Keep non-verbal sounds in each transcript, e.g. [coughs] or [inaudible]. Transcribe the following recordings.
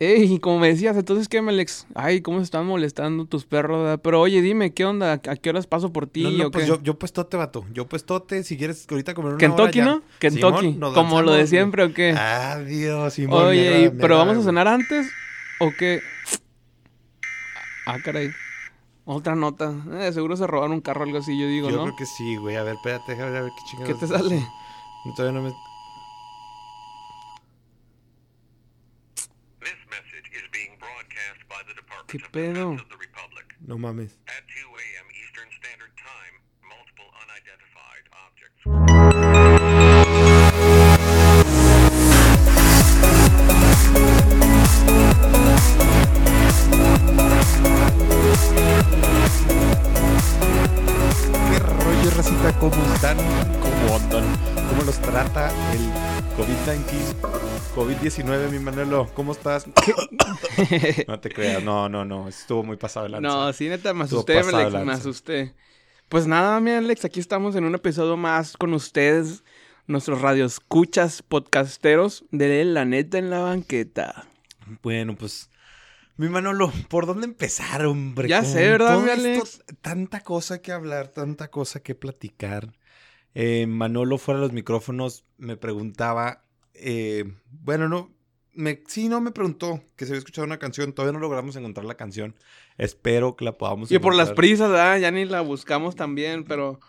Ey, como me decías, entonces, ¿qué, Melex? Ay, ¿cómo se están molestando tus perros? Pero oye, dime, ¿qué onda? ¿A qué horas paso por ti No, no, o pues qué? yo, yo puestote, vato. Yo puestote, si quieres ahorita comer una Kentucky, hora ya. ¿no? Kentucky. Simón, como lo de siempre, ¿o qué? Adiós, Simón. oye, y- agrada, ¿pero vamos a cenar antes o qué? Ah, caray. Otra nota. Eh, seguro se robaron un carro o algo así, yo digo, güey. Yo ¿no? creo que sí, güey. A ver, espérate, déjame ver qué chingados. ¿Qué te sale? Todavía no me... ¿Qué rollo, racita? ¿Cómo están? ¿Cómo andan? ¿Cómo los trata el COVID-19? COVID-19, mi Manolo. ¿Cómo estás? [coughs] no te creas. No, no, no. Estuvo muy pasado el. No, sí, neta, me asusté, Alex, me asusté. Pues nada, mi Alex, aquí estamos en un episodio más con ustedes, nuestros radioescuchas podcasteros de La Neta en la Banqueta. Bueno, pues... Mi Manolo, ¿por dónde empezar, hombre? Ya sé, ¿verdad, mi esto, Alex? tanta cosa que hablar, tanta cosa que platicar. Eh, Manolo, fuera de los micrófonos, me preguntaba... eh, bueno, no... Me, sí, no me preguntó que se había escuchado una canción. Todavía no logramos encontrar la canción. Espero que la podamos Y por las prisas. Ya ni la buscamos también, pero...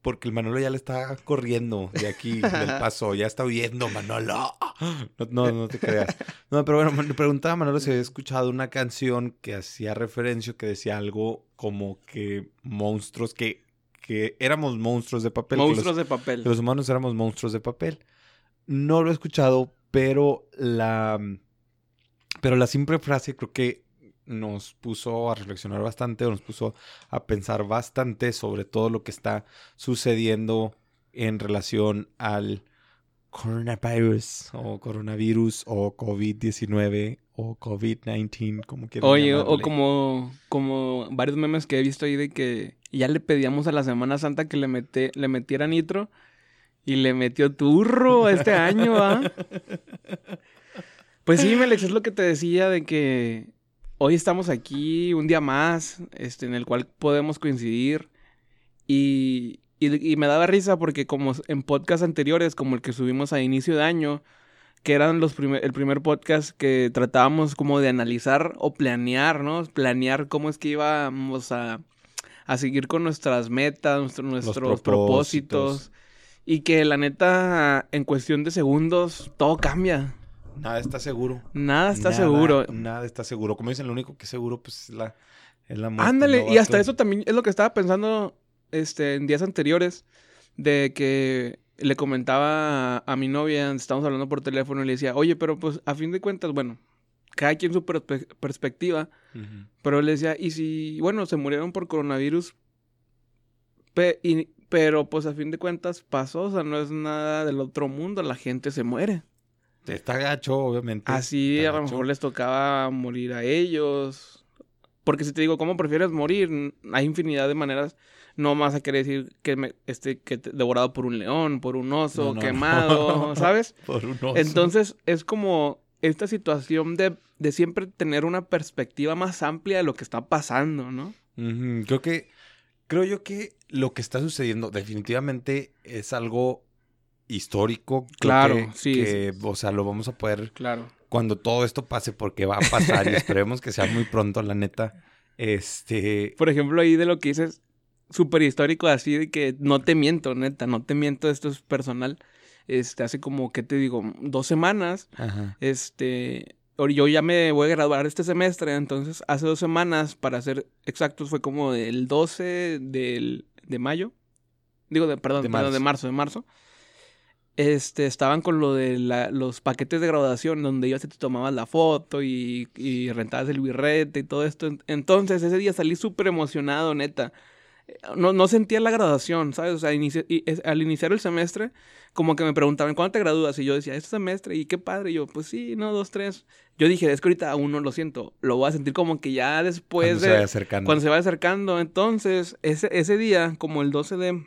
Porque el Manolo ya le está corriendo de aquí, del [laughs] paso. Ya está huyendo, Manolo. No, no, no te creas. No, pero bueno, me preguntaba a Manolo si había escuchado una canción que hacía referencia, que decía algo como que monstruos, que, que éramos monstruos de papel. los- Monstruos de papel. que los humanos éramos monstruos de papel. No lo he escuchado, pero la, pero la simple frase creo que nos puso a reflexionar bastante, o nos puso a pensar bastante sobre todo lo que está sucediendo en relación al coronavirus o coronavirus o COVID-19 o COVID-19, como quieran Oye, o llamarle. como, como varios memes que he visto ahí de que ya le pedíamos a la Semana Santa que le, mete, le metiera nitro y le metió turro este año, ¿ah? Pues sí, Melex, es lo que te decía de que hoy estamos aquí un día más, este, en el cual podemos coincidir y, y, y me daba risa porque como en podcasts anteriores, como el que subimos a inicio de año, que eran los primer, el primer podcast que tratábamos como de analizar o planear, ¿no? Planear cómo es que íbamos a, a seguir con nuestras metas, nuestro- nuestros propósitos. propósitos. Y que la neta, en cuestión de segundos, todo cambia. Nada está seguro. Nada está Nada, seguro. Nada está seguro. Como dicen, lo único que es seguro pues es la, es la muerte. Ándale, ¿no, y hasta eso también es lo que estaba pensando este, en días anteriores, de que le comentaba a, mi novia, estábamos hablando por teléfono y le decía, oye, pero pues a fin de cuentas, bueno, cada quien su perspe- perspectiva, pero él decía, y si, bueno, se murieron por coronavirus, y- pero pues a fin de cuentas pasó, o sea, no es nada del otro mundo, la gente se muere. Está gacho, obviamente. Así Está a lo gacho. mejor les tocaba morir a ellos. Porque si te digo, ¿cómo prefieres morir? Hay infinidad de maneras. No más a querer decir que me, este, que te- devorado por un león, por un oso, No, no, no. quemado, [laughs] ¿sabes? Por un oso. Entonces es como esta situación de, de siempre tener una perspectiva más amplia de lo que está pasando, ¿no? Creo que. Creo yo que lo que está sucediendo definitivamente es algo histórico. Claro, que- sí, que, O sea, lo vamos a poder. Claro. Cuando todo esto pase, porque va a pasar y esperemos que sea muy pronto, la neta. Este. Por ejemplo, ahí de lo que dices, súper histórico, así de que no te miento, neta, no te miento, esto es personal. Este, hace como, ¿qué te digo? Dos semanas, Ajá. este, yo ya me voy a graduar este semestre, entonces hace dos semanas, para ser exactos, fue como el 12 del, de mayo, digo, de, perdón, De perdón, de marzo. de marzo. Este, estaban con lo de la- los paquetes de graduación donde ibas y te tomabas la foto y, y rentabas el birrete y todo esto. Entonces, ese día salí súper emocionado, neta. No, no sentía la graduación, ¿sabes? O sea, inici- y es- al iniciar el semestre, como que me preguntaban, ¿cuándo te gradúas? Y yo decía, este semestre, y qué padre. Y yo, pues sí, no, dos, tres. Yo dije, es que ahorita aún no lo siento. Lo voy a sentir como que ya después Cuando de se vaya acercando. cuando se va acercando. Entonces, ese, ese día, como el 12 de,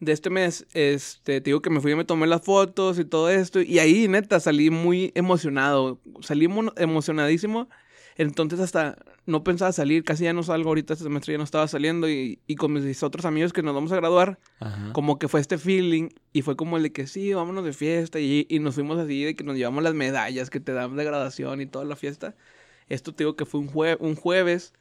de este mes, este, te digo que me fui y me tomé las fotos y todo esto. Y ahí, neta, salí muy emocionado. Salí mo- emocionadísimo. Entonces hasta no pensaba salir, casi ya no salgo ahorita este semestre, ya no estaba saliendo. Y, y con mis otros amigos que nos vamos a graduar, Ajá. como que fue este feeling. Y fue como el de que sí, vámonos de fiesta. Y, y nos fuimos así, de que nos llevamos las medallas que te dan de graduación y toda la fiesta. Esto te digo que fue un, jue- un jueves.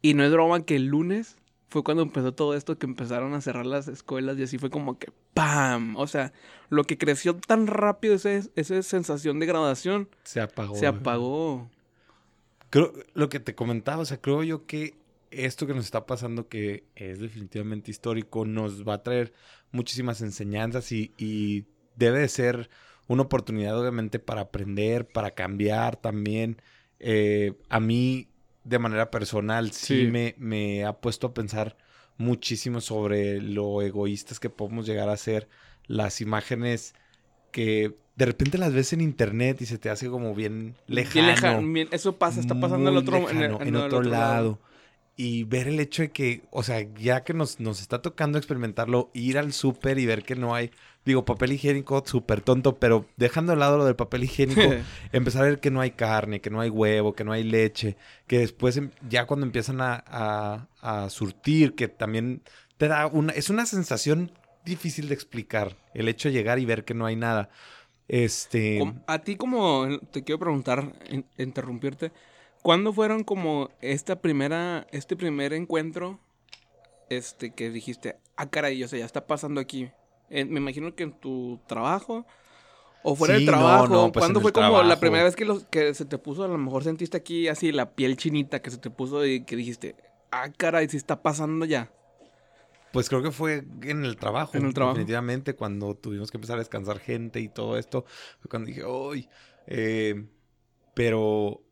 Y no es broma que el lunes fue cuando empezó todo esto, que empezaron a cerrar las escuelas y así fue como que ¡pam! O sea, lo que creció tan rápido, ese, esa sensación de graduación, Se apagó. se apagó. Creo, lo que te comentaba, o sea, creo yo que esto que nos está pasando, que es definitivamente histórico, nos va a traer muchísimas enseñanzas y, y debe de ser una oportunidad, obviamente, para aprender, para cambiar también. Eh, a mí, de manera personal, sí, Sí. Me, me ha puesto a pensar muchísimo sobre lo egoístas que podemos llegar a ser, las imágenes que de repente las ves en internet y se te hace como bien lejano. Bien lejano, bien- eso pasa, está pasando en muy otro, en el- lejano, en en el otro lado. Y ver el hecho de que, o sea, ya que nos, nos está tocando experimentarlo, ir al súper y ver que no hay, digo, papel higiénico, súper tonto, pero dejando de lado lo del papel higiénico, [laughs] empezar a ver que no hay carne, que no hay huevo, que no hay leche, que después em- ya cuando empiezan a, a- a surtir, que también te da una, es una sensación difícil de explicar, el hecho de llegar y ver que no hay nada. Este... A ti como, te quiero preguntar, in- interrumpirte, ¿cuándo fueron como esta primera, este primer encuentro, este, que dijiste, ah, caray, o sea, ya está pasando aquí? En- me imagino que en tu trabajo, o fuera Sí, del no, trabajo, no, pues ¿cuándo fue como la primera vez que, los, que se te puso, a lo mejor sentiste aquí así la piel chinita que se te puso y que dijiste, ah, caray, sí está pasando ya? Pues creo que fue en el trabajo. En el trabajo. Definitivamente, cuando tuvimos que empezar a descansar gente y todo esto. Fue cuando dije, ¡ay! Eh, pero,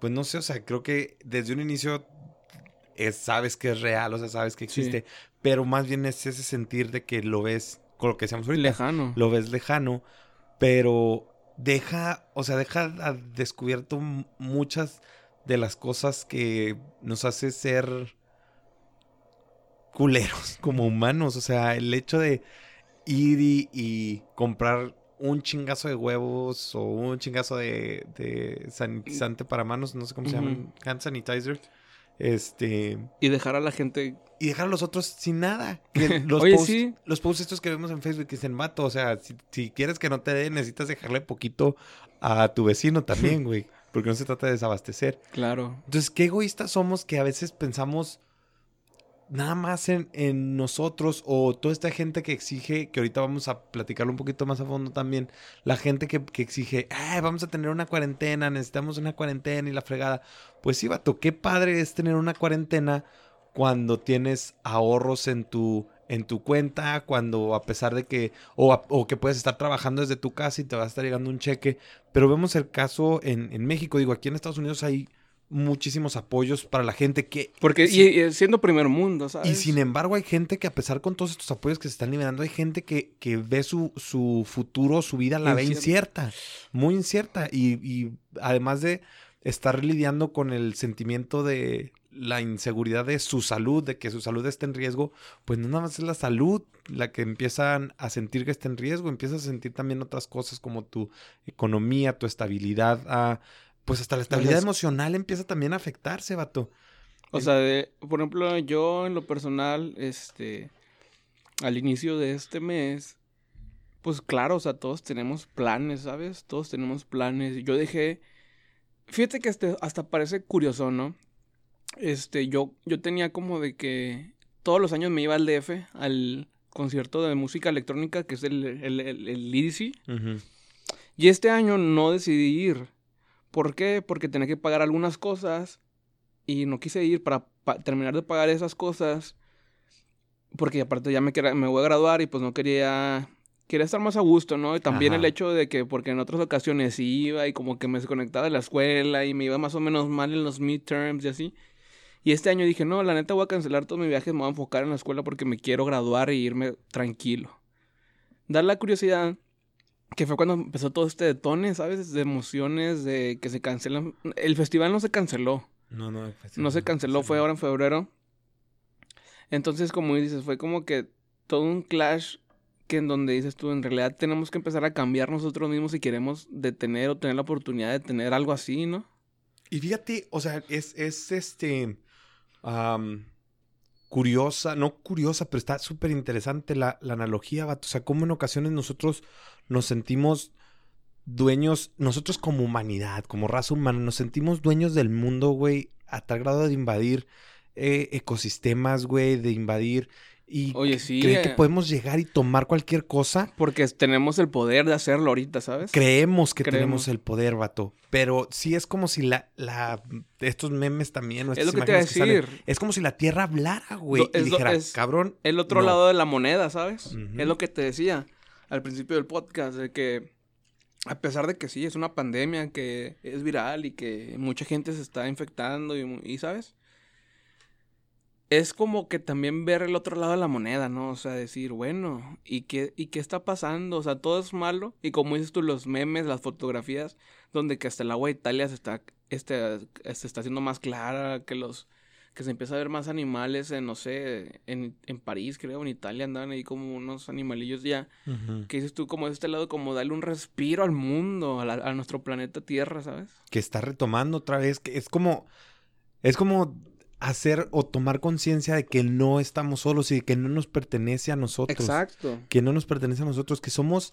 pues no sé, o sea, creo que desde un inicio es- sabes que es real, o sea, sabes que Sí. existe. Pero más bien es ese sentir de que lo ves, con lo que decíamos ahorita, Lejano. lo ves lejano, pero deja, o sea, deja al descubierto muchas de las cosas que nos hace ser culeros [laughs] como humanos. O sea, el hecho de ir y, y comprar un chingazo de huevos o un chingazo de, de sanitizante para manos, no sé cómo se Ujú. llaman, hand sanitizer. Este, Y dejar a la gente... y dejar a los otros sin nada. [laughs] Los, Oye, sí. los posts estos que vemos en Facebook que dicen, vato, o sea, si, si quieres que no te dé, necesitas dejarle poquito a tu vecino también, [laughs] güey. Porque no se trata de desabastecer. Claro. Entonces, qué egoístas somos que a veces pensamos nada más en, nosotros o toda esta gente que exige, que ahorita vamos a platicarlo un poquito más a fondo también, la gente que, que exige, "Ay, vamos a tener una cuarentena, necesitamos una cuarentena y la fregada. Pues sí, vato, qué padre es tener una cuarentena cuando tienes ahorros en tu en tu cuenta, cuando a pesar de que, o, o que puedes estar trabajando desde tu casa y te va a estar llegando un cheque, pero vemos el caso en, en México, digo, aquí en Estados Unidos hay muchísimos apoyos para la gente que... Porque y, y siendo primer mundo, ¿sabes? Y sin embargo hay gente que a pesar con todos estos apoyos que se están liberando, hay gente que, que ve su, su futuro, su vida, la ve Incierta. muy incierta. Y, y además de estar lidiando con el sentimiento de la inseguridad de su salud, de que su salud esté en riesgo, pues no nada más es la salud la que empiezan a sentir que está en riesgo, empiezas a sentir también otras cosas como tu economía, tu estabilidad, ah, pues hasta la estabilidad emocional empieza también a afectarse, vato. O sea, de- por ejemplo, yo en lo personal, este, al inicio de este mes, pues claro, o sea, todos tenemos planes, ¿sabes? Todos tenemos planes. Yo dejé, fíjate que este, hasta parece curioso, ¿no? Este, yo, yo tenía como de que todos los años me iba al DF, al concierto de música electrónica, que es el, el, el. Y este año no decidí ir. ¿Por qué? Porque tenía que pagar algunas cosas y no quise ir para pa- terminar de pagar esas cosas. Porque aparte ya me, me voy a graduar y pues no quería... Quería estar más a gusto, ¿no? Y también el Ajá. hecho de que, porque en otras ocasiones iba y como que me desconectaba de la escuela y me iba más o menos mal en los midterms y así. Y este año dije, no, la neta voy a cancelar todos mis viajes, me voy a enfocar en la escuela porque me quiero graduar e irme tranquilo. Dar la curiosidad que fue cuando empezó todo este detone, ¿sabes? De emociones, de que se cancelan. El festival no se canceló. No, no, pues, No se canceló, fue ahora en febrero. Entonces, como dices, fue como que todo un clash que en donde dices tú, en realidad tenemos que empezar a cambiar nosotros mismos si queremos detener o tener la oportunidad de tener algo así, ¿no? Y fíjate, o sea, es, es este. am, curiosa, no curiosa, pero está súper interesante la, la analogía, vato. O sea, cómo en ocasiones nosotros nos sentimos dueños, nosotros como humanidad, como raza humana, nos sentimos dueños del mundo, güey, a tal grado de invadir eh, ecosistemas, güey, de invadir. Y Oye, sí, creen que eh. podemos llegar y tomar cualquier cosa. Porque tenemos el poder de hacerlo ahorita, ¿sabes? Creemos que Creemos. tenemos el poder, vato. Pero sí es como si la, la, estos memes también, o es estas lo que te iba a que salen, decir. es como si la Tierra hablara, güey. Y es dijera, es- cabrón. El otro no". lado de la moneda, ¿sabes? Es lo que te decía al principio del podcast, de que a pesar de que sí, es una pandemia que es viral y que mucha gente se está infectando y, ¿sabes? Es como que también ver el otro lado de la moneda, ¿no? O sea, decir, bueno, ¿y qué, ¿y qué está pasando? O sea, todo es malo. Y como dices tú, los memes, las fotografías, donde que hasta el agua de Italia se está, este, se está haciendo más clara, que los, que se empieza a ver más animales en, no sé, en, en París, creo, en Italia andaban ahí como unos animalillos ya. Ujú. Que dices tú, como de este lado, como darle un respiro al mundo, a, la- a nuestro planeta Tierra, ¿sabes? que está retomando otra vez, que es como, es como hacer o tomar conciencia de que no estamos solos y que no nos pertenece a nosotros. Exacto. Que no nos pertenece a nosotros, que somos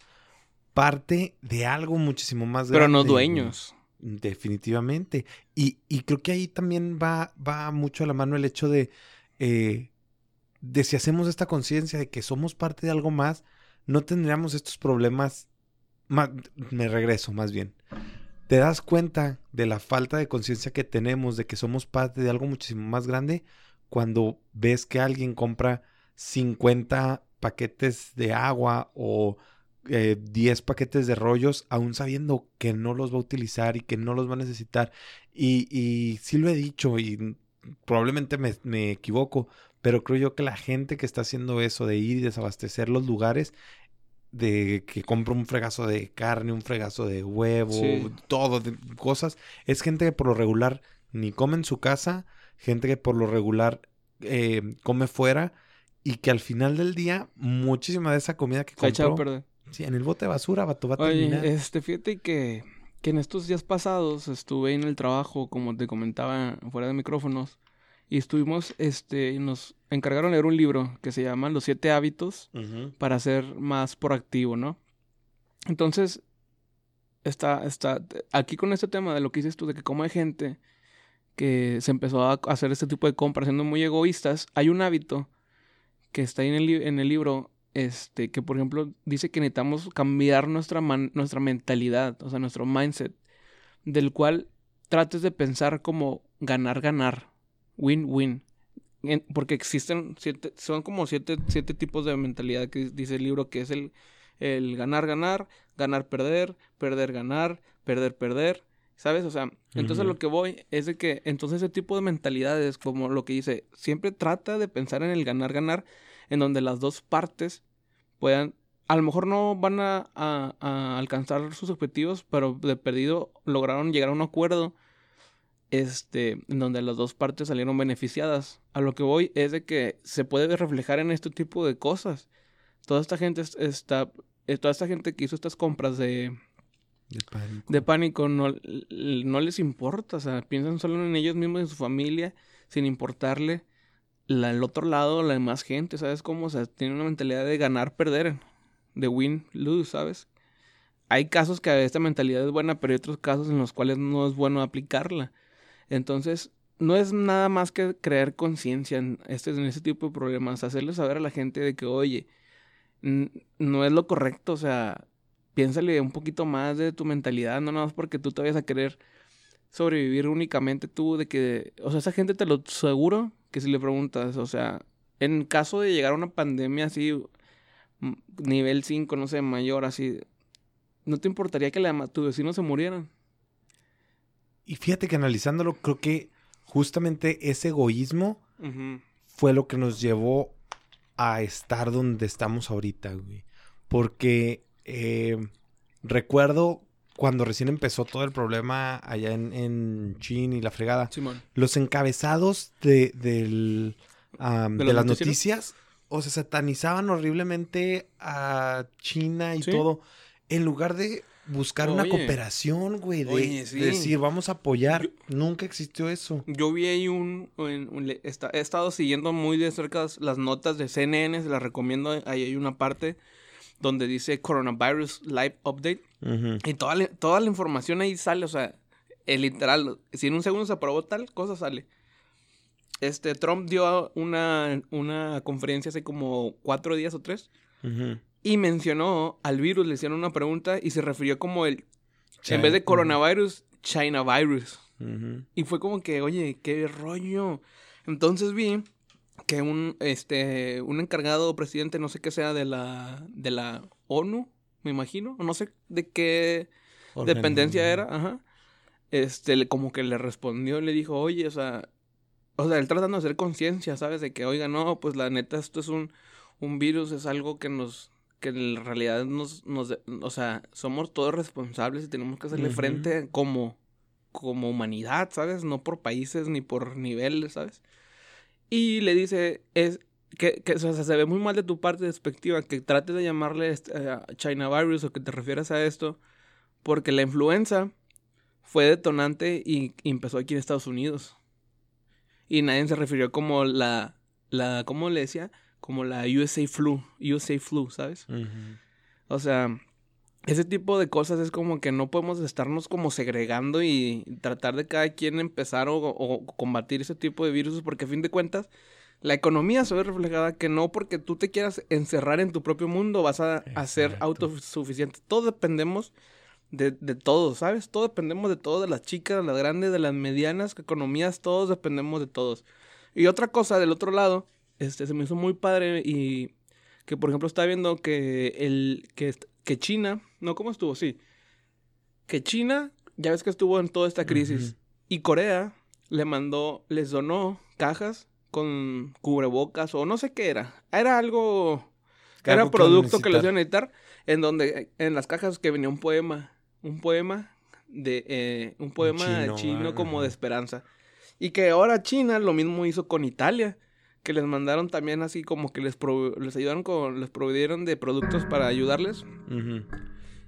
parte de algo muchísimo más Pero grande. no güey. dueños. Definitivamente. Y, y creo que ahí también va, va mucho a la mano el hecho de, eh, de si hacemos esta conciencia de que somos parte de algo más, no tendríamos estos problemas. ma- me regreso, más bien. Te das cuenta de la falta de conciencia que tenemos de que somos parte de algo muchísimo más grande cuando ves que alguien compra 50 paquetes de agua o eh, 10 paquetes de rollos, aún sabiendo que no los va a utilizar y que no los va a necesitar. Y, y sí lo he dicho y probablemente me, me equivoco, pero creo yo que la gente que está haciendo eso de ir y desabastecer los lugares, de que compra un fregazo de carne, un fregazo de huevo, Sí. todo, de cosas, es gente que por lo regular ni come en su casa, gente que por lo regular eh, come fuera y que al final del día muchísima de esa comida que echado compró, sí, en el bote de basura, vato, va a Oye, terminar. este, fíjate que, que en estos días pasados estuve en el trabajo, como te comentaba fuera de micrófonos, y estuvimos, este, y nos encargaron leer un libro que se llama Los siete hábitos para ser más proactivo, ¿no? Entonces, está, está, aquí con este tema de lo que dices tú, de que como hay gente que se empezó a hacer este tipo de compras siendo muy egoístas, hay un hábito que está ahí en el, en el libro, este, que por ejemplo dice que necesitamos cambiar nuestra, man- nuestra mentalidad, o sea, nuestro mindset, del cual trates de pensar como ganar, ganar, win-win. Porque existen siete, son como siete, siete tipos de mentalidad que dice el libro, que es el, el ganar, ganar, ganar, perder, perder, ganar, perder, perder. ¿Sabes? O sea, entonces lo que voy es de que entonces ese tipo de mentalidades, como lo que dice, siempre trata de pensar en el ganar, ganar, en donde las dos partes puedan, a lo mejor no van a, a- a alcanzar sus objetivos, pero de perdido lograron llegar a un acuerdo, este, en donde las dos partes salieron beneficiadas. A lo que voy es de que se puede reflejar en este tipo de cosas. Toda esta gente es- está, eh, toda esta gente que hizo estas compras de, De pánico. de pánico no, no les importa, o sea, piensan solo en ellos mismos y en su familia, sin importarle la, el otro lado, la demás gente, ¿sabes cómo? O sea, tienen una mentalidad de ganar, perder, de win, lose, ¿sabes? Hay casos que esta mentalidad es buena, pero hay otros casos en los cuales no es bueno aplicarla. Entonces, no es nada más que crear conciencia en este, en este tipo de problemas, hacerle saber a la gente de que, oye, no es lo correcto, o sea, piénsale un poquito más de tu mentalidad, no nada más porque tú te vayas a querer sobrevivir únicamente tú, de que, o sea, esa gente te lo seguro que si le preguntas, o sea, en caso de llegar a una pandemia así, nivel 5, no sé, mayor, así, ¿no te importaría que la, tu vecino se murieran? Y fíjate que analizándolo, creo que justamente ese egoísmo fue lo que nos llevó a estar donde estamos ahorita, güey. Porque eh, recuerdo cuando recién empezó todo el problema allá en, en Chin y la fregada, Simón. los encabezados de, del, ¿De las noticias, o sea, satanizaban horriblemente a China y Sí. todo, en lugar de buscar una cooperación, güey, de, Oye, sí. de decir, vamos a apoyar. Nunca existió eso. Yo vi ahí un... he estado siguiendo muy de cerca las notas de CNN, se las recomiendo. Ahí hay una parte donde dice Coronavirus Live Update. Y toda la, toda la información ahí sale, o sea, el literal, si en un segundo se aprobó tal cosa, sale. Este, Trump dio una, una conferencia hace como cuatro días o tres Ujú. Y mencionó al virus, le hicieron una pregunta y se refirió como el, en vez de coronavirus, China virus. Y fue como que, oye, qué rollo. Entonces vi que un, este, un encargado presidente, no sé qué sea, de la, de la ONU, me imagino, o no sé de qué dependencia era, ajá. Este, como que le respondió le dijo, oye, o sea, o sea, él tratando de hacer conciencia, ¿sabes? De que, oiga, no, pues la neta, esto es un, un virus, es algo que nos, que en realidad nos, nos, o sea, somos todos responsables y tenemos que hacerle Ujú. frente como, como humanidad, ¿sabes? No por países ni por niveles, ¿sabes? Y le dice, es, que, que o sea, se ve muy mal de tu parte despectiva que trates de llamarle a China virus o que te refieras a esto, porque la influenza fue detonante y, y empezó aquí en Estados Unidos. Y nadie se refirió como la, la, ¿cómo le decía? Como la USA flu, USA flu, ¿sabes? O sea, ese tipo de cosas es como que no podemos estarnos como segregando y tratar de cada quien empezar o, o combatir ese tipo de virus porque a fin de cuentas la economía se ve reflejada que no porque tú te quieras encerrar en tu propio mundo vas a, a ser autosuficiente. Todos dependemos de, de todos, ¿sabes? Todos dependemos de todo, de las chicas, de las grandes, de las medianas economías, todos dependemos de todos. Y otra cosa del otro lado, este se me hizo muy padre y que por ejemplo estaba viendo que el que, que China, no, ¿cómo estuvo? Sí. Que China, ya ves que estuvo en toda esta crisis. Y Corea le mandó, les donó cajas con cubrebocas o no sé qué era. Era algo, Que era producto que les iban a necesitar. En donde, en las cajas que venía un poema. Un poema de, eh, un poema chino, chino, como de esperanza. Y que ahora China lo mismo hizo con Italia. Que les mandaron también así como que les, prove- les ayudaron con, les proveyeron de productos para ayudarles.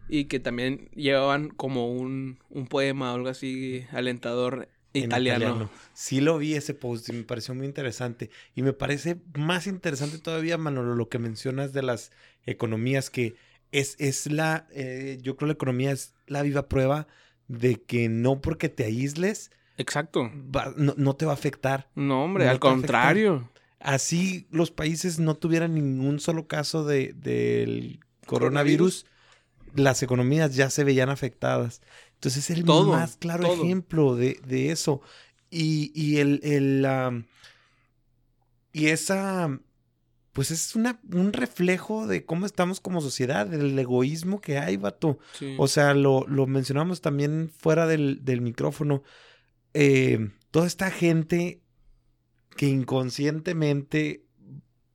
Y que también llevaban como un, un poema o algo así alentador En italiano. Sí lo vi ese post y me pareció muy interesante. Y me parece más interesante todavía, Manolo, lo que mencionas de las economías, que es, es la, eh, yo creo la economía es la viva prueba de que no porque te aísles, Exacto. va- no, no te va a afectar. No, hombre, No al contrario. Así los países no tuvieran ningún solo caso de, del coronavirus, las economías ya se veían afectadas. Entonces es el Todo, más claro todo. ejemplo de, de eso. Y, y el, el am, y esa pues es una, un reflejo de cómo estamos como sociedad, del egoísmo que hay, vato. Sí. O sea, lo, lo mencionamos también fuera del, del micrófono. Eh, toda esta gente que inconscientemente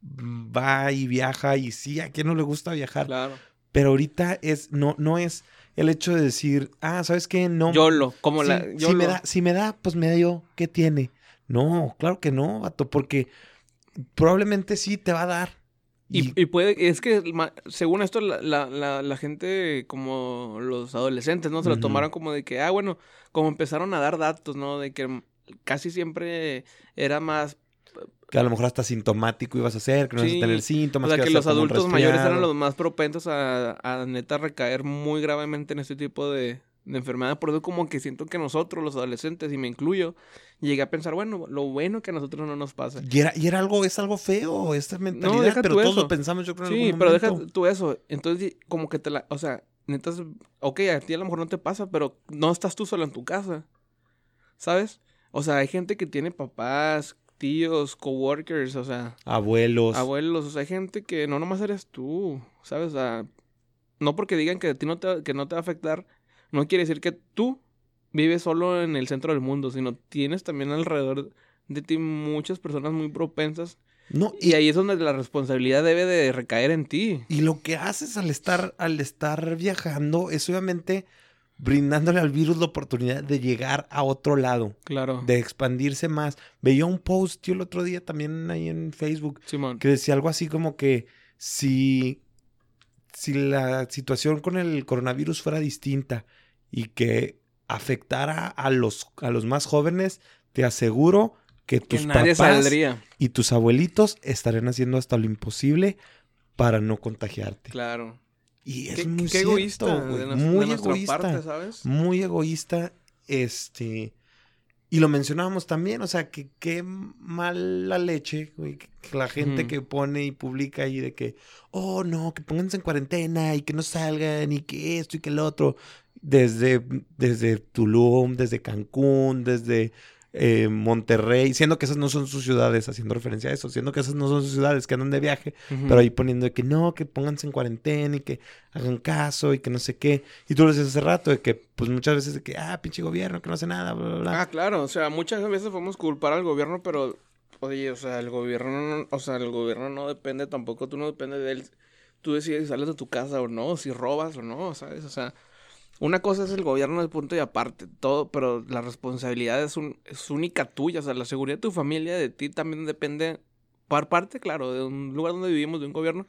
va y viaja y sí, a quién no le gusta viajar, claro. pero ahorita es no no es el hecho de decir, ah, ¿sabes qué? No. Yolo, como si, la. si me da, si me da, pues me da yo, ¿qué tiene? No, claro que no, vato, porque probablemente sí te va a dar. Y, y puede, es que según esto, la, la, la, la gente, como los adolescentes, ¿no? Se lo tomaron como de que, ah, bueno, como empezaron a dar datos, ¿no? De que casi siempre era más que a lo mejor hasta sintomático ibas a ser, que no ibas Sí, a tener síntomas. O sea, ibas que los adultos mayores eran los más propensos a, a neta recaer muy gravemente en este tipo de, de enfermedad. Por eso como que siento que nosotros, los adolescentes, y me incluyo, llegué a pensar, bueno, lo bueno que a nosotros no nos pasa. Y era, y era algo, es algo feo, esta mentalidad, deja pero tú todos eso. lo pensamos, yo creo, en Sí, algún pero deja tú eso. Entonces, como que te la... O sea, neta, ok, a ti a lo mejor no te pasa, pero no estás tú solo en tu casa. ¿Sabes? O sea, hay gente que tiene papás, tíos, coworkers, o sea... Abuelos. abuelos, o sea, hay gente que no nomás eres tú, ¿sabes? O sea, no porque digan que a ti no te, que no te va a afectar, no quiere decir que tú vives solo en el centro del mundo, sino tienes también alrededor de ti muchas personas muy propensas No, y y, ahí es donde la responsabilidad debe de recaer en ti. y lo que haces al estar, al estar viajando es obviamente brindándole al virus la oportunidad de llegar a otro lado, Claro. de expandirse más. Veía un post yo el otro día también ahí en Facebook Simón. que decía algo así como que si, si la situación con el coronavirus fuera distinta y que afectara a los, a los más jóvenes, te aseguro que Que tus nadie papás saldría. y tus abuelitos estarían haciendo hasta lo imposible para no contagiarte. Claro. Y es Qué, muy qué cierto, egoísta de, muy de egoísta, parte, ¿sabes? muy egoísta, este, y lo mencionábamos también, o sea, que qué mala leche, güey, que, que la gente que pone y publica ahí de que, oh, no, que pónganse en cuarentena y que no salgan y que esto y que el otro, desde, desde Tulum, desde Cancún, desde eh, Monterrey, siendo que esas no son sus ciudades, haciendo referencia a eso, siendo que esas no son sus ciudades, que andan de viaje, pero ahí poniendo de que no, que pónganse en cuarentena y que hagan caso y que no sé qué. Y tú lo decías hace rato, de que pues muchas veces de que, ah, pinche gobierno, que no hace nada, bla, bla, bla. Ah, claro, o sea, muchas veces podemos culpar al gobierno, pero, oye, o sea, el gobierno, no- o sea, el gobierno no depende tampoco, tú no dependes de él. Tú decides si sales de tu casa o no, si robas o no, ¿sabes? O sea, una cosa es el gobierno de punto y aparte, todo, pero la responsabilidad es, un, es única tuya, o sea, la seguridad de tu familia, de ti también depende, por parte, claro, de un lugar donde vivimos, de un gobierno,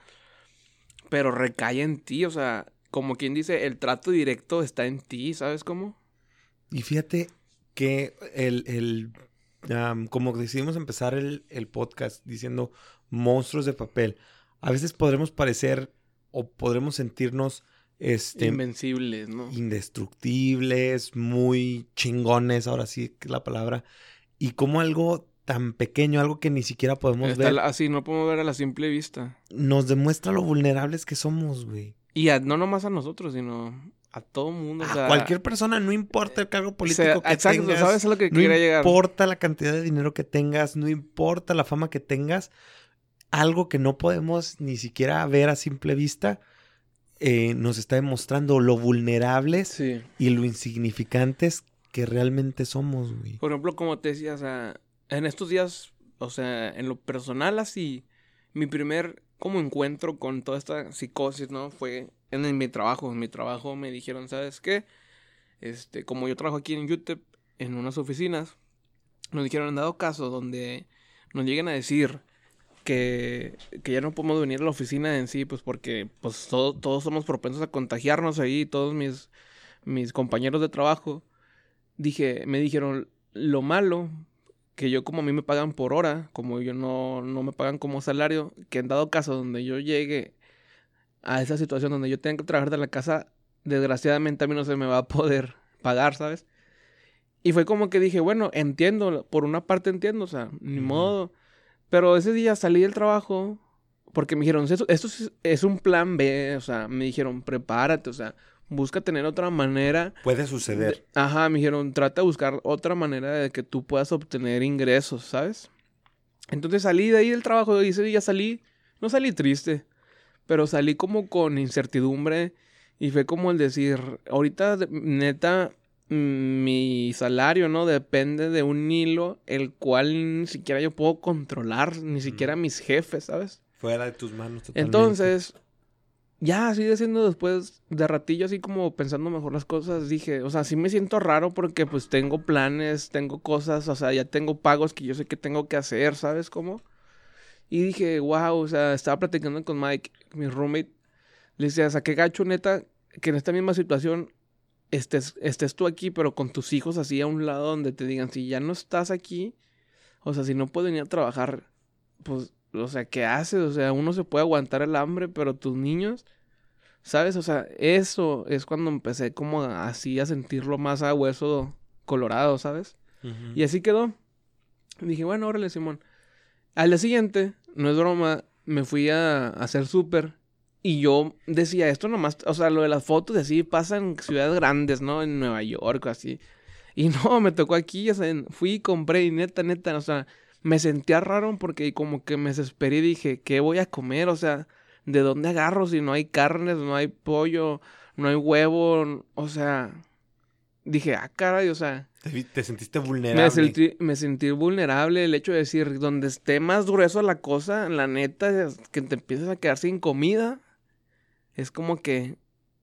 pero recae en ti, o sea, como quien dice, el trato directo está en ti, ¿sabes cómo? Y fíjate que el, el como decidimos empezar el, el podcast diciendo monstruos de papel, a veces podremos parecer o podremos sentirnos este, Invencibles, ¿no? indestructibles, muy chingones, ahora sí que es la palabra, y como algo tan pequeño, algo que ni siquiera podemos Está ver, así, no podemos ver a la simple vista. nos demuestra lo vulnerables que somos, güey. Y a- no nomás a nosotros, sino a todo mundo. o A sea, cualquier persona, no importa el cargo o político sea, que exacto, tengas, ¿sabes a lo que no quiera llegar? importa la cantidad de dinero que tengas, no importa la fama que tengas, algo que no podemos ni siquiera ver a simple vista, eh, nos está demostrando lo vulnerables Sí. y lo insignificantes que realmente somos, güey. Por ejemplo, como te decía, o sea, en estos días, o sea, en lo personal así, mi primer como encuentro con toda esta psicosis, ¿no? Fue en, en mi trabajo. En mi trabajo me dijeron, ¿sabes qué? Este, como yo trabajo aquí en YouTube, en unas oficinas, nos dijeron, en dado caso, donde nos lleguen a decir que, que ya no podemos venir a la oficina en sí, pues porque pues todo- todos somos propensos a contagiarnos ahí, todos mis, mis compañeros de trabajo. Dije, me dijeron, lo malo, que yo como a mí me pagan por hora, como yo no, no me pagan como salario, que en dado caso donde yo llegue a esa situación donde yo tenga que trabajar de la casa, desgraciadamente a mí no se me va a poder [laughs] pagar, ¿sabes? Y fue como que dije, bueno, entiendo, por una parte entiendo, o sea, ni modo. Pero ese día salí del trabajo porque me dijeron, esto, esto es, es un plan B, o sea, me dijeron, prepárate, o sea, busca tener otra manera Puede suceder. de- Ajá, me dijeron, trata de buscar otra manera de que tú puedas obtener ingresos, ¿sabes? Entonces salí de ahí del trabajo y ese día salí, no salí triste, pero salí como con incertidumbre y fue como el decir, ahorita neta mi salario, ¿no? Depende de un hilo el cual ni siquiera yo puedo controlar, ni siquiera mis jefes, ¿sabes? Fuera de tus manos totalmente. Entonces, ya así siendo después de ratillo, así como pensando mejor las cosas, dije, o sea, sí me siento raro porque pues tengo planes, tengo cosas, o sea, ya tengo pagos que yo sé que tengo que hacer, ¿sabes cómo? Y dije, wow, o sea, estaba platicando con Mike, mi roommate, le decía, o sea, qué gacho neta, que en esta misma situación estés, estés tú aquí, pero con tus hijos así a un lado donde te digan, si ya no estás aquí, o sea, si no puedes venir a trabajar, pues, o sea, ¿qué haces? O sea, uno se puede aguantar el hambre, pero tus niños, ¿sabes? O sea, eso es cuando empecé como así a sentirlo más a hueso colorado, ¿sabes? Y así quedó. Dije, bueno, órale, Simón. Al día siguiente, no es broma, me fui a, a hacer súper. Y yo decía, esto nomás, o sea, lo de las fotos así pasa en ciudades grandes, ¿no? En Nueva York o así. Y [laughs] no, me tocó aquí, o sea, fui y compré y neta, neta, o sea, me sentía raro porque como que me desesperé y dije, ¿qué voy a comer? O sea, ¿de dónde agarro si no hay carnes, no hay pollo, no hay huevo? O sea, dije, ah, caray, o sea, Te, sentiste vulnerable. me sentí, me sentí vulnerable el hecho de decir, donde esté más grueso la cosa, la neta, es que te empiezas a quedar sin comida. Es como que,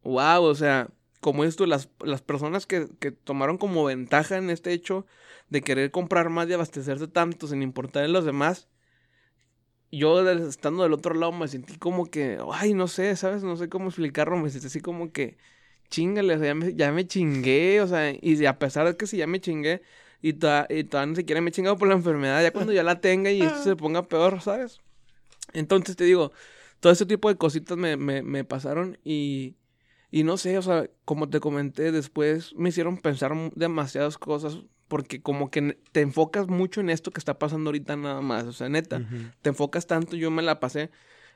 wow, o sea, como esto, las, las personas que, que tomaron como ventaja en este hecho de querer comprar más y abastecerse tanto sin importar en los demás, yo estando del otro lado me sentí como que, ay, no sé, ¿sabes? No sé cómo explicarlo, me sentí así como que, chingale, o sea, ya me, ya me chingué, o sea, y a pesar de que si ya me chingué y, toda- y todavía ni siquiera me he chingado por la enfermedad, ya cuando ya la tenga y esto se ponga peor, ¿sabes? Entonces te digo, todo ese tipo de cositas me, me, me pasaron y, y no sé, o sea, como te comenté después, me hicieron pensar demasiadas cosas porque como que te enfocas mucho en esto que está pasando ahorita nada más, o sea, neta, te enfocas tanto, yo me la pasé,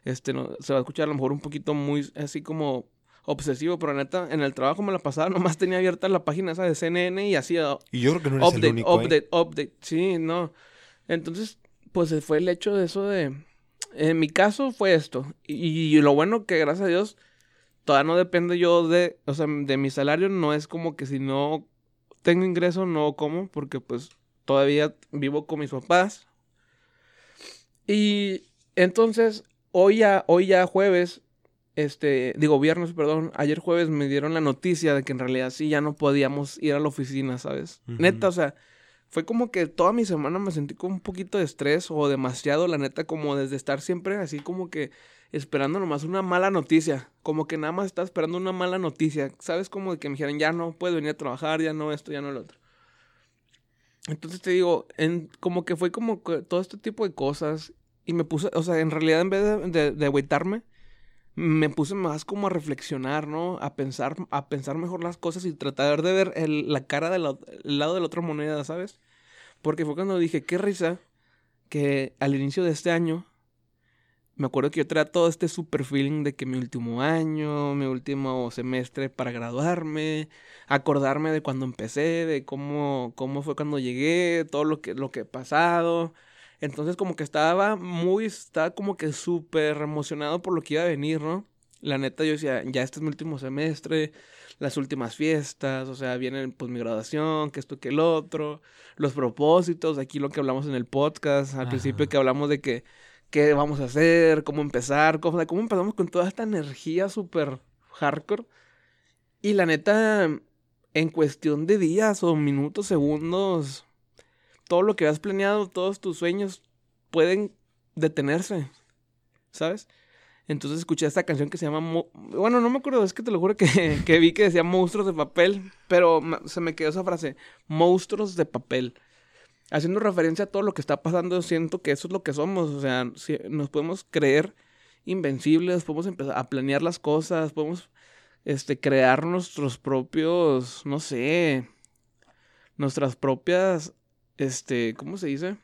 este, no, se va a escuchar a lo mejor un poquito muy así como obsesivo, pero neta, en el trabajo me la pasaba, [laughs] nomás tenía abierta la página esa de CNN y hacía Y yo creo que no eres update, el único, ¿eh? update, update. Sí, no. Entonces, pues fue el hecho de eso de... En mi caso fue esto. Y, y lo bueno que gracias a Dios todavía no depende yo de... O sea, de mi salario no es como que si no tengo ingreso no como porque pues todavía vivo con mis papás. Y entonces, hoy ya, hoy ya jueves, este, digo viernes, perdón, ayer jueves me dieron la noticia de que en realidad sí ya no podíamos ir a la oficina, ¿sabes? Neta, o sea, fue como que toda mi semana me sentí con un poquito de estrés o demasiado, la neta, como desde estar siempre así como que esperando nomás una mala noticia, como que nada más estaba esperando una mala noticia, ¿sabes? Como de que me dijeran, ya no puedes venir a trabajar, ya no esto, ya no lo otro. Entonces te digo, como que fue como que todo este tipo de cosas y me puse, o sea, en realidad en vez de, de, agüitarme, me puse más como a reflexionar, ¿no? A pensar, a pensar mejor las cosas y tratar de ver la cara del lado de la otra moneda, ¿sabes? Porque fue cuando dije, qué risa, que al inicio de este año, me acuerdo que yo traía todo este super feeling de que mi último año, mi último semestre para graduarme, acordarme de cuando empecé, de cómo, cómo fue cuando llegué, todo lo que, lo que he pasado. Entonces como que estaba muy, estaba como que súper emocionado por lo que iba a venir, ¿no? La neta yo decía, ya este es mi último semestre, las últimas fiestas, o sea, viene pues mi graduación, que esto, que el otro, los propósitos, aquí lo que hablamos en el podcast, al Ajá. principio que hablamos de que, qué vamos a hacer, cómo empezar, cómo, cómo empezamos con toda esta energía súper hardcore. Y la neta, en cuestión de días o minutos, segundos, todo lo que has planeado, todos tus sueños pueden detenerse, ¿sabes? Entonces escuché esta canción que se llama... Bueno, no me acuerdo, es que te lo juro que, [laughs] que vi que decía monstruos de papel, pero se me quedó esa frase, monstruos de papel. Haciendo referencia a todo lo que está pasando, siento que eso es lo que somos, o sea, si- nos podemos creer invencibles, podemos empezar a planear las cosas, podemos este, crear nuestros propios, no sé, nuestras propias, este, ¿cómo se dice?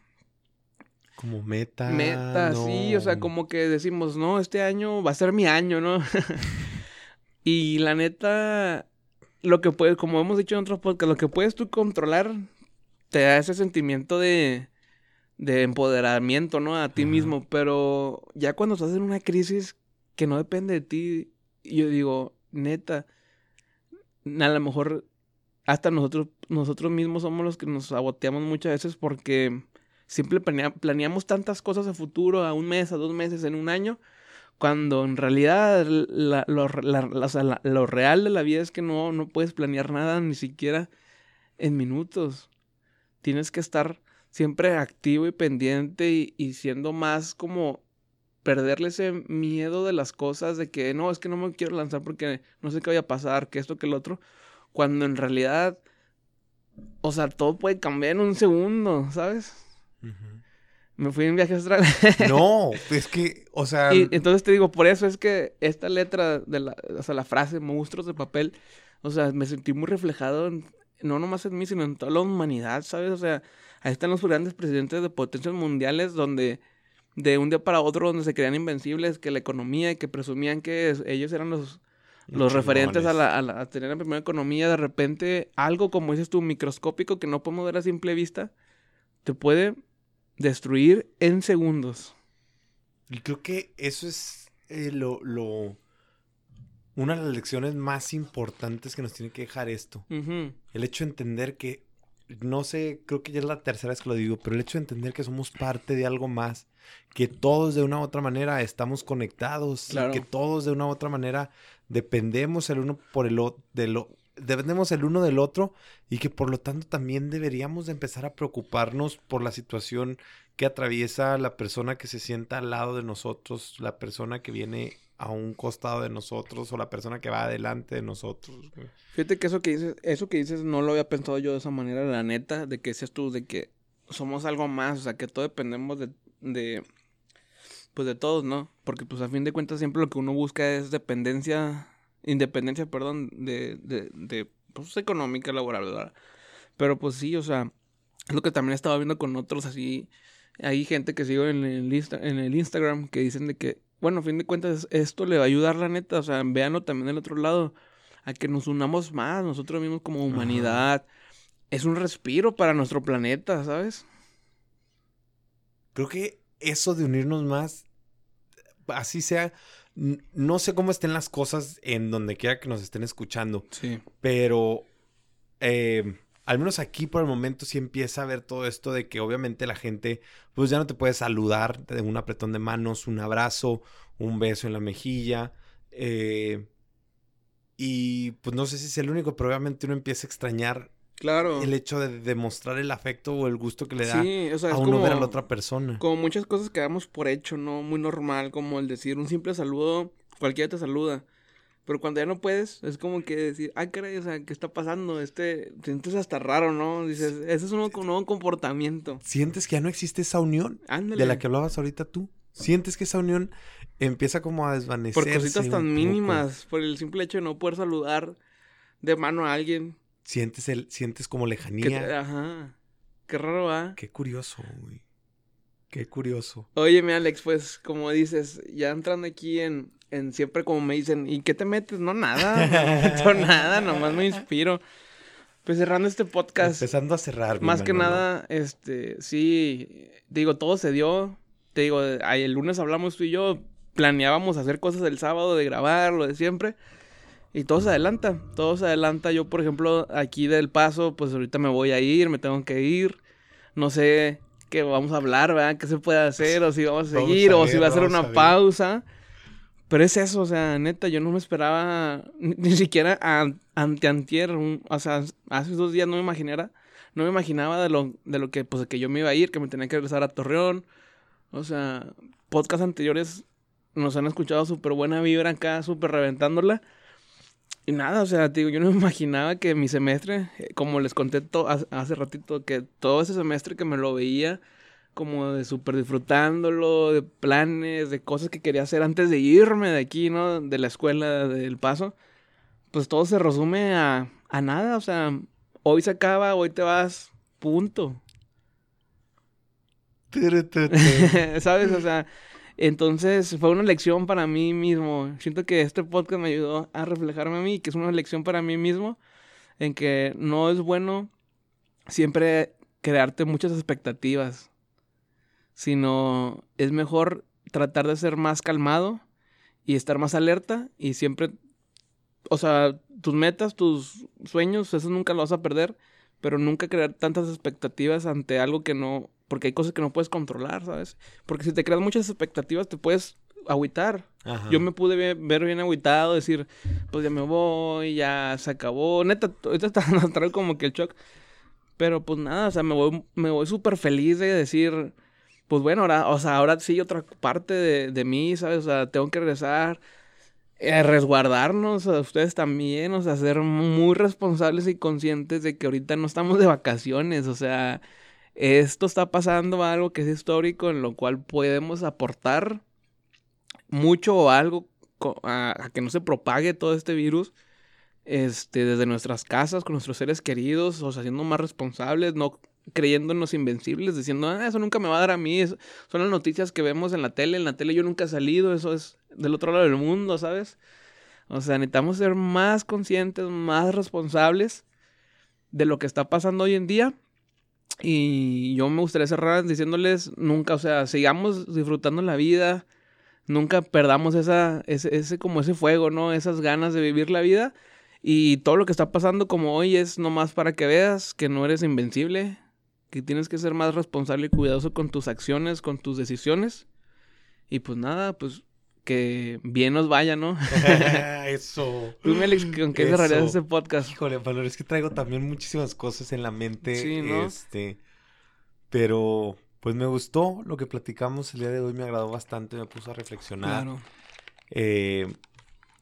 Como meta. Meta, sí, o sea, como que decimos, no, este año va a ser mi año, ¿no? [laughs] y la neta, lo que puedes, como hemos dicho en otros podcasts, lo que puedes tú controlar te da ese sentimiento de, de empoderamiento, ¿no? A ti mismo, pero ya cuando estás en una crisis que no depende de ti, yo digo, neta, a lo mejor hasta nosotros, nosotros mismos somos los que nos saboteamos muchas veces porque siempre planea- planeamos tantas cosas a futuro, a un mes, a dos meses, en un año, cuando en realidad lo, real de la vida es que no, no puedes planear nada ni siquiera en minutos. Tienes que estar siempre activo y pendiente y, y siendo más como perderle ese miedo de las cosas, de que no, es que no me quiero lanzar porque no sé qué vaya a pasar, que esto, que el otro, cuando en realidad, o sea, todo puede cambiar en un segundo, ¿sabes? Me fui en viaje astral. [laughs] No, [laughs] es que, o sea, y entonces te digo, por eso es que esta letra de la, o sea, la frase monstruos de papel, o sea, me sentí muy reflejado en- no nomás en mí, sino en toda la humanidad, ¿sabes? O sea, ahí están los grandes presidentes de potencias mundiales donde de un día para otro donde se creían invencibles, que la economía y que presumían que ellos eran los, los referentes a, la, a, la- a tener la primera economía, de repente algo como dices tú, microscópico que no podemos ver a simple vista, te puede destruir en segundos. Y creo que eso es eh, lo, lo... Una de las lecciones más importantes que nos tiene que dejar esto. El hecho de entender que, no sé, creo que ya es la tercera vez que lo digo, pero el hecho de entender que somos parte de algo más, que todos de una u otra manera estamos conectados, y Claro. que todos de una u otra manera dependemos el uno por el otro, dependemos el uno del otro y que por lo tanto también deberíamos de empezar a preocuparnos por la situación que atraviesa la persona que se sienta al lado de nosotros, la persona que viene a un costado de nosotros o la persona que va adelante de nosotros. Fíjate que eso que dices, eso que dices no lo había pensado yo de esa manera, la neta, de que dices tú, de que somos algo más, o sea, que todo dependemos de, de, pues de todos, ¿no? Porque pues a fin de cuentas siempre lo que uno busca es dependencia, independencia, perdón, de, de, de pues económica, laboral, ¿verdad? Pero pues sí, o sea, es lo que también estaba viendo con otros así, hay gente que sigo en el, Insta- en el Instagram que dicen de que, bueno, a fin de cuentas esto le va a ayudar, la neta, o sea, véanlo también del otro lado, a que nos unamos más, nosotros mismos como humanidad. Es un respiro para nuestro planeta, ¿sabes? Creo que eso de unirnos más, así sea, no sé cómo estén las cosas en donde quiera que nos estén escuchando, Sí. pero eh, al menos aquí por el momento sí empieza a ver todo esto de que obviamente la gente pues ya no te puede saludar de un apretón de manos, un abrazo, un beso en la mejilla. eh, y pues no sé si es el único, pero obviamente uno empieza a extrañar Claro. el hecho de demostrar el afecto o el gusto que le da Sí, o sea, a uno como, ver a la otra persona. como muchas cosas que damos por hecho, ¿no? Muy normal, como el decir un simple saludo, cualquiera te saluda. Pero cuando ya no puedes, es como que decir, ah, caray, o sea, ¿qué está pasando? Este, te sientes hasta raro, ¿no? Dices, ese es un nuevo, comportamiento. Sientes que ya no existe esa unión Ándale. de la que hablabas ahorita tú. Sientes que esa unión empieza como a desvanecerse. Por cositas tan mínimas, por el simple hecho de no poder saludar de mano a alguien. Sientes el, sientes como Que lejanía. te- ajá. Qué raro, ¿ah? Qué curioso, güey. Qué curioso. Óyeme, Alex, pues, como dices, ya entrando aquí en, en siempre como me dicen, ¿y qué te metes? No, nada, no [laughs] nada, nomás me inspiro. Pues cerrando este podcast, Empezando a cerrar. más que nada, este, sí, te digo, todo se dio. Te digo, el lunes hablamos tú y yo, planeábamos hacer cosas el sábado, de grabar, lo de siempre. Y todo se adelanta, todo se adelanta. Yo, por ejemplo, aquí del paso, pues ahorita me voy a ir, me tengo que ir. No sé qué vamos a hablar, ¿verdad? ¿Qué se puede hacer? O si vamos a Vamos seguir, o si va a a una pausa. Pero es eso, o sea, neta, yo no me esperaba ni, ni siquiera a- ante antier, un- o sea, hace dos días no me imaginara, no me imaginaba de lo, de lo que, pues, que yo me iba a ir, que me tenía que regresar a Torreón. O sea, podcasts anteriores nos han escuchado súper buena vibra acá, súper reventándola. Y nada, o sea, digo, yo no me [laughs] imaginaba que mi semestre, eh, como les conté hace, ratito, que todo ese semestre que me lo veía como de súper disfrutándolo, de planes, de cosas que quería hacer antes de irme de aquí, ¿no? De la escuela, del paso. Pues todo se resume a, a nada, o sea, hoy se acaba, hoy te vas, punto. [laughs] ¿Sabes? O sea, entonces fue una lección para mí mismo. Siento que este podcast me ayudó a reflejarme a mí, que es una lección para mí mismo, en que no es bueno siempre crearte muchas expectativas, sino es mejor tratar de ser más calmado y estar más alerta y siempre, o sea, tus metas, tus sueños, eso nunca lo vas a perder, pero nunca crear tantas expectativas ante algo que no, porque hay cosas que no puedes controlar, ¿sabes? Porque si te creas muchas expectativas te puedes agüitar. Ajá. Yo me pude ve- ver bien agüitado, decir, pues ya me voy, ya se acabó. Neta, ahorita está [laughs] trae como que el shock. Pero pues nada, o sea, me voy, me voy súper feliz de decir, pues bueno, ahora, o sea, ahora sí otra parte de, de mí, ¿sabes? O sea, tengo que regresar, eh, resguardarnos a ustedes también, o sea, ser muy responsables y conscientes de que ahorita no estamos de vacaciones, o sea, esto está pasando algo que es histórico en lo cual podemos aportar mucho o algo a, que no se propague todo este virus este, desde nuestras casas, con nuestros seres queridos, o sea, siendo más responsables, no creyéndonos invencibles, diciendo, ah, eso nunca me va a dar a mí, son las noticias que vemos en la tele, en la tele yo nunca he salido, eso es del otro lado del mundo, ¿sabes? O sea, necesitamos ser más conscientes, más responsables de lo que está pasando hoy en día. Y yo me gustaría cerrar diciéndoles, nunca, o sea, sigamos disfrutando la vida, nunca perdamos esa, ese, ese, como ese fuego, ¿no? Esas ganas de vivir la vida. Y todo lo que está pasando como hoy es nomás para que veas que no eres invencible, que tienes que ser más responsable y cuidadoso con tus acciones, con tus decisiones. Y pues nada, pues que bien nos vaya, ¿no? [laughs] Eso. Tú, Alex, ¿con qué cerrarías este podcast? Híjole, Valor, es que traigo también muchísimas cosas en la mente. Sí, ¿no? Este. Pero, pues me gustó lo que platicamos el día de hoy, me agradó bastante, me puso a reflexionar. Claro. Eh,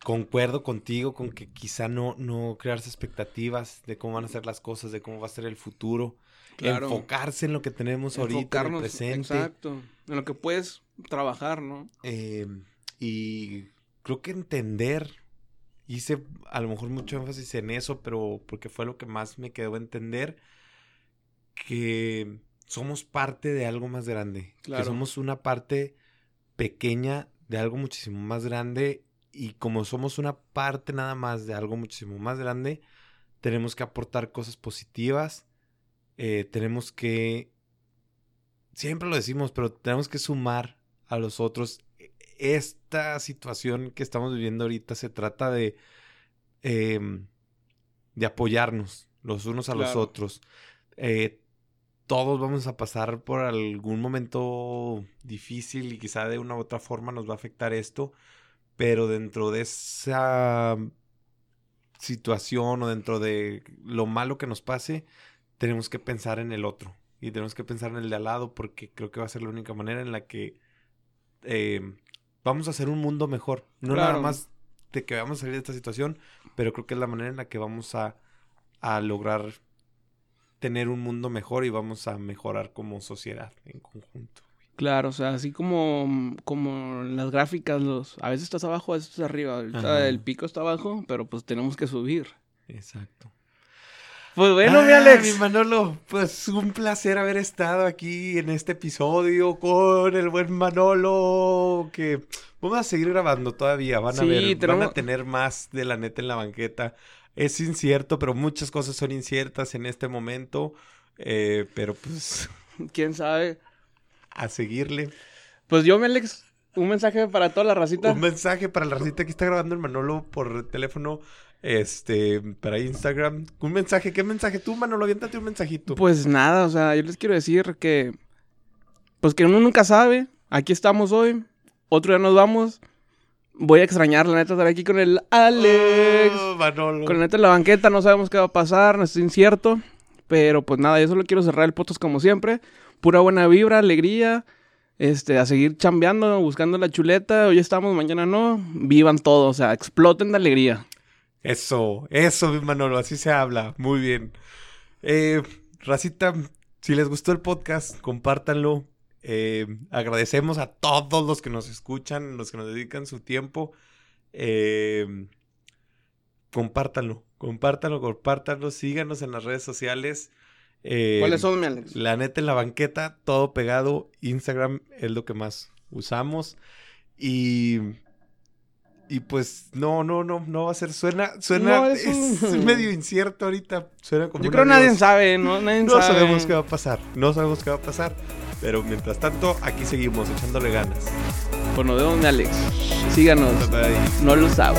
concuerdo contigo con que quizá no, no crearse expectativas de cómo van a ser las cosas, de cómo va a ser el futuro. Claro. Enfocarse en lo que tenemos ahorita, en el presente. Exacto. En lo que puedes trabajar, ¿no? Eh, y creo que entender, hice a lo mejor mucho énfasis en eso, pero porque fue lo que más me quedó a entender, que somos parte de algo más grande, Claro. que somos una parte pequeña de algo muchísimo más grande y como somos una parte nada más de algo muchísimo más grande, tenemos que aportar cosas positivas, eh, tenemos que, siempre lo decimos, pero tenemos que sumar a los otros. Esta situación que estamos viviendo ahorita se trata de, em, de apoyarnos los unos a los otros. Eh, todos vamos a pasar por algún momento difícil y quizá de una u otra forma nos va a afectar esto, pero dentro de esa situación o dentro de lo malo que nos pase, tenemos que pensar en el otro y tenemos que pensar en el de al lado porque creo que va a ser la única manera en la que eh, vamos a hacer un mundo mejor. No nada más de que vamos a salir de esta situación, pero creo que es la manera en la que vamos a, a lograr tener un mundo mejor y vamos a mejorar como sociedad en conjunto. Claro, o sea, así como, como las gráficas, los, a veces estás abajo, a veces estás arriba. Ahorita el pico está abajo, pero pues tenemos que subir. Exacto. Pues bueno, mi Ah, Alex. mi Manolo, pues un placer haber estado aquí en este episodio con el buen Manolo. Que vamos a seguir grabando todavía. Van a Sí, ver, van a tener más de la neta en la banqueta. Es incierto, pero muchas cosas son inciertas en este momento. Eh, pero pues [laughs] ¿Quién sabe? a seguirle. Pues yo, mi Alex, un mensaje para toda la racita. Un mensaje para la racita que está grabando el Manolo por teléfono. Este, para Instagram. Un mensaje, ¿qué mensaje? Tú, Manolo, aviéntate un mensajito. Pues nada, o sea, yo les quiero decir que. Pues que uno nunca sabe. Aquí estamos hoy. Otro día nos vamos. Voy a extrañar, la neta, estar aquí con el Alex. Oh, Manolo. Con la neta en la banqueta, no sabemos qué va a pasar, no es incierto. Pero pues nada, yo solo quiero cerrar el podcast como siempre. Pura buena vibra, alegría. Este, a seguir chambeando, buscando la chuleta. Hoy estamos, mañana no. Vivan todo, o sea, exploten de alegría. Eso, eso, mi Manolo, así se habla. Muy bien. Eh, Racita, si les gustó el podcast, compártanlo. Eh, agradecemos a todos los que nos escuchan, los que nos dedican su tiempo. Eh, compártanlo, compártanlo, compártanlo. Síganos en las redes sociales. Eh, ¿Cuáles son, mi Alex? La neta en la banqueta, todo pegado. Instagram es lo que más usamos. Y. Y pues no, no, no, no va a ser. Suena, suena, es, medio incierto ahorita. Suena como. Yo creo que nadie sabe, ¿no? Nadie no sabemos qué va a pasar. No sabemos qué va a pasar. Pero mientras tanto, aquí seguimos echándole ganas. bueno nos vemos, Alex. Síganos. No lo sabe.